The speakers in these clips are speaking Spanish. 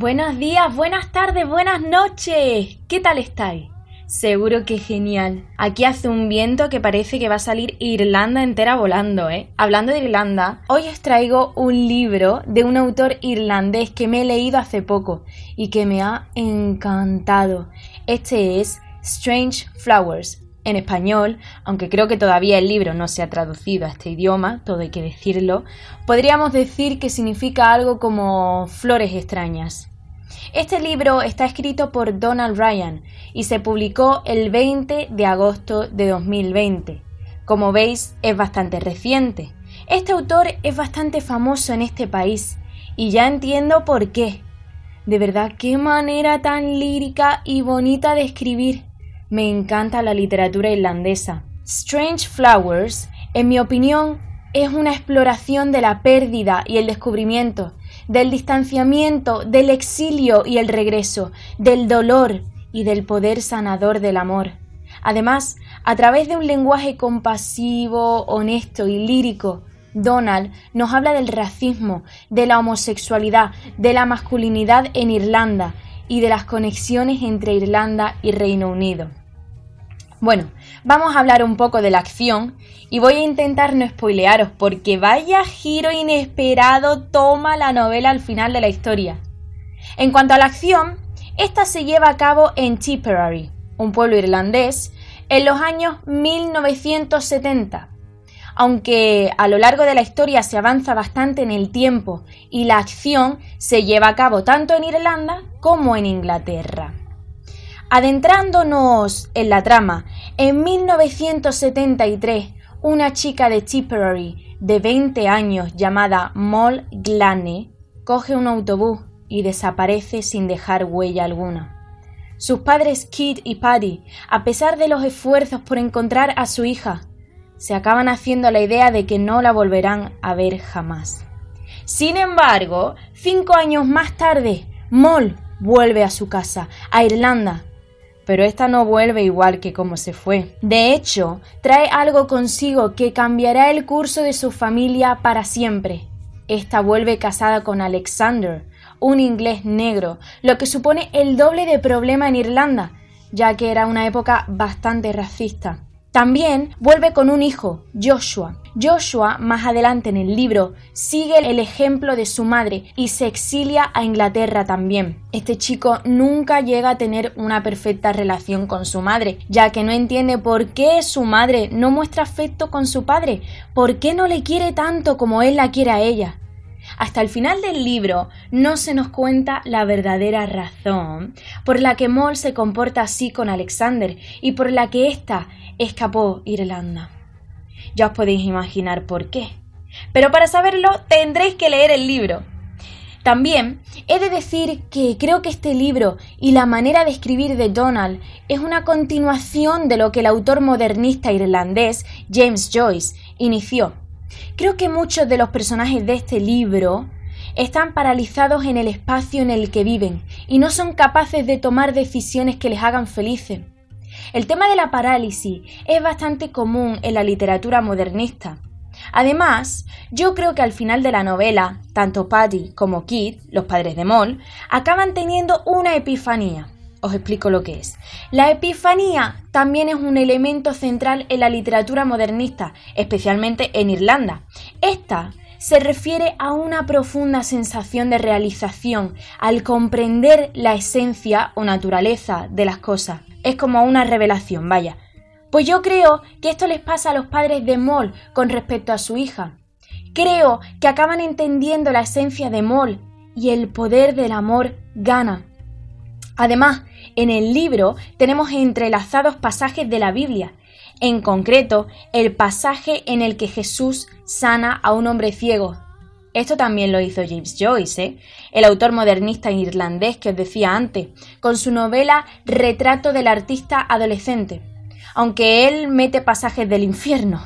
Buenos días, buenas tardes, buenas noches. ¿Qué tal estáis? Seguro que genial. Aquí hace un viento que parece que va a salir Irlanda entera volando, ¿eh? Hablando de Irlanda, hoy os traigo un libro de un autor irlandés que me he leído hace poco y que me ha encantado. Este es Strange Flowers. En español, aunque creo que todavía el libro no se ha traducido a este idioma, todo hay que decirlo, podríamos decir que significa algo como flores extrañas. Este libro está escrito por Donald Ryan y se publicó el 20 de agosto de 2020. Como veis, es bastante reciente. Este autor es bastante famoso en este país y ya entiendo por qué. De verdad, qué manera tan lírica y bonita de escribir. Me encanta la literatura irlandesa. Strange Flowers, en mi opinión, es una exploración de la pérdida y el descubrimiento, del distanciamiento, del exilio y el regreso, del dolor y del poder sanador del amor. Además, a través de un lenguaje compasivo, honesto y lírico, Donald nos habla del racismo, de la homosexualidad, de la masculinidad en Irlanda y de las conexiones entre Irlanda y Reino Unido. Bueno, vamos a hablar un poco de la acción y voy a intentar no spoilearos porque vaya giro inesperado toma la novela al final de la historia. En cuanto a la acción, esta se lleva a cabo en Tipperary, un pueblo irlandés, en los años 1970. Aunque a lo largo de la historia se avanza bastante en el tiempo y la acción se lleva a cabo tanto en Irlanda como en Inglaterra. Adentrándonos en la trama, en 1973, una chica de Tipperary de 20 años llamada Moll Glane coge un autobús y desaparece sin dejar huella alguna. Sus padres Kit y Paddy, a pesar de los esfuerzos por encontrar a su hija, se acaban haciendo la idea de que no la volverán a ver jamás. Sin embargo, cinco años más tarde, Moll vuelve a su casa, a Irlanda, pero esta no vuelve igual que como se fue. De hecho, trae algo consigo que cambiará el curso de su familia para siempre. Esta vuelve casada con Alexander, un inglés negro, lo que supone el doble de problema en Irlanda, ya que era una época bastante racista. También vuelve con un hijo, Joshua. Joshua, más adelante en el libro, sigue el ejemplo de su madre y se exilia a Inglaterra también. Este chico nunca llega a tener una perfecta relación con su madre, ya que no entiende por qué su madre no muestra afecto con su padre, por qué no le quiere tanto como él la quiere a ella. Hasta el final del libro no se nos cuenta la verdadera razón por la que Moll se comporta así con Alexander y por la que ésta escapó Irlanda. Ya os podéis imaginar por qué. Pero para saberlo tendréis que leer el libro. También he de decir que creo que este libro y la manera de escribir de Donald es una continuación de lo que el autor modernista irlandés James Joyce inició. Creo que muchos de los personajes de este libro están paralizados en el espacio en el que viven y no son capaces de tomar decisiones que les hagan felices. El tema de la parálisis es bastante común en la literatura modernista. Además, yo creo que al final de la novela, tanto Patty como Kit, los padres de Moll, acaban teniendo una epifanía. Os explico lo que es. La epifanía también es un elemento central en la literatura modernista, especialmente en Irlanda. Esta se refiere a una profunda sensación de realización al comprender la esencia o naturaleza de las cosas es como una revelación, vaya. Pues yo creo que esto les pasa a los padres de Moll con respecto a su hija. Creo que acaban entendiendo la esencia de Moll y el poder del amor gana. Además, en el libro tenemos entrelazados pasajes de la Biblia, en concreto el pasaje en el que Jesús sana a un hombre ciego. Esto también lo hizo James Joyce, ¿eh? el autor modernista irlandés que os decía antes, con su novela Retrato del artista adolescente, aunque él mete pasajes del infierno.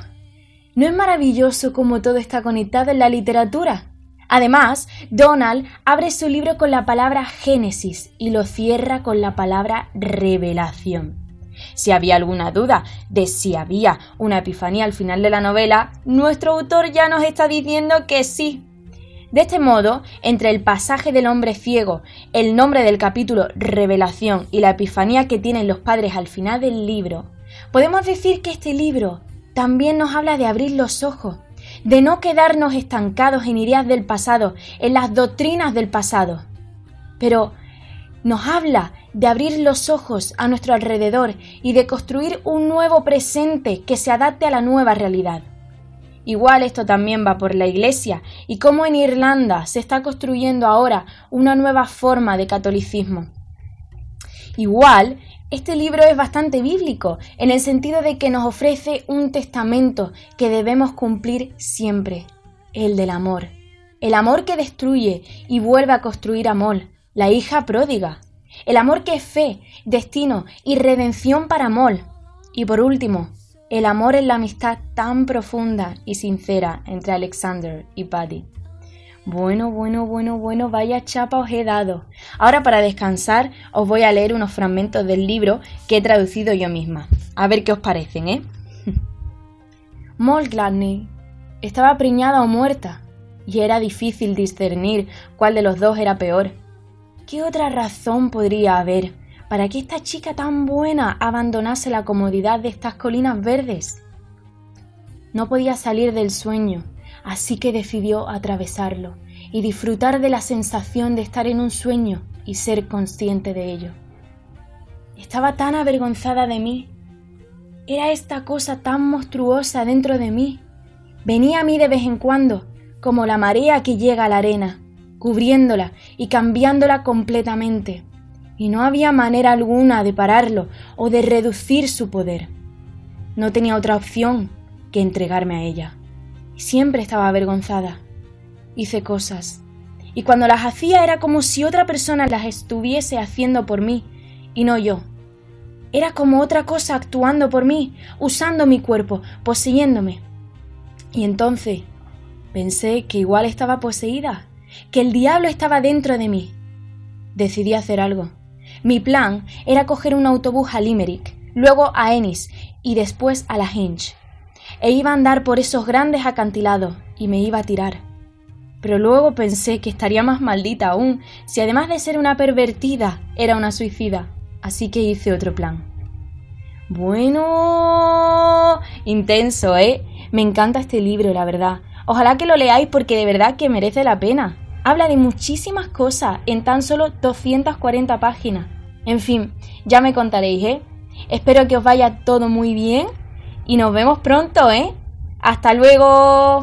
¿No es maravilloso cómo todo está conectado en la literatura? Además, Donald abre su libro con la palabra Génesis y lo cierra con la palabra revelación. Si había alguna duda de si había una epifanía al final de la novela, nuestro autor ya nos está diciendo que sí. De este modo, entre el pasaje del hombre ciego, el nombre del capítulo Revelación y la epifanía que tienen los padres al final del libro, podemos decir que este libro también nos habla de abrir los ojos, de no quedarnos estancados en ideas del pasado, en las doctrinas del pasado. Pero nos habla de abrir los ojos a nuestro alrededor y de construir un nuevo presente que se adapte a la nueva realidad. Igual esto también va por la Iglesia y cómo en Irlanda se está construyendo ahora una nueva forma de catolicismo. Igual, este libro es bastante bíblico, en el sentido de que nos ofrece un testamento que debemos cumplir siempre, el del amor. El amor que destruye y vuelve a construir amor, la hija pródiga. El amor que es fe, destino y redención para amor. Y por último, el amor es la amistad tan profunda y sincera entre Alexander y Paddy. Bueno, bueno, bueno, bueno, vaya chapa os he dado. Ahora para descansar os voy a leer unos fragmentos del libro que he traducido yo misma. A ver qué os parecen, ¿eh? Moll estaba preñada o muerta, y era difícil discernir cuál de los dos era peor. ¿Qué otra razón podría haber para que esta chica tan buena abandonase la comodidad de estas colinas verdes? No podía salir del sueño así que decidió atravesarlo y disfrutar de la sensación de estar en un sueño y ser consciente de ello. Estaba tan avergonzada de mí. Era esta cosa tan monstruosa dentro de mí. Venía a mí de vez en cuando, como la marea que llega a la arena, cubriéndola y cambiándola completamente. Y no había manera alguna de pararlo o de reducir su poder. No tenía otra opción que entregarme a ella. Siempre estaba avergonzada. Hice cosas. Y cuando las hacía era como si otra persona las estuviese haciendo por mí y no yo. Era como otra cosa actuando por mí, usando mi cuerpo, poseyéndome. Y entonces pensé que igual estaba poseída, que el diablo estaba dentro de mí. Decidí hacer algo. Mi plan era coger un autobús a Limerick, luego a Ennis y después a la Hinge e iba a andar por esos grandes acantilados y me iba a tirar. Pero luego pensé que estaría más maldita aún si además de ser una pervertida era una suicida, así que hice otro plan. Bueno, intenso, ¿eh? Me encanta este libro, la verdad. Ojalá que lo leáis porque de verdad que merece la pena. Habla de muchísimas cosas en tan solo 240 páginas. En fin, ya me contaréis, ¿eh? Espero que os vaya todo muy bien y nos vemos pronto, ¿eh? Hasta luego.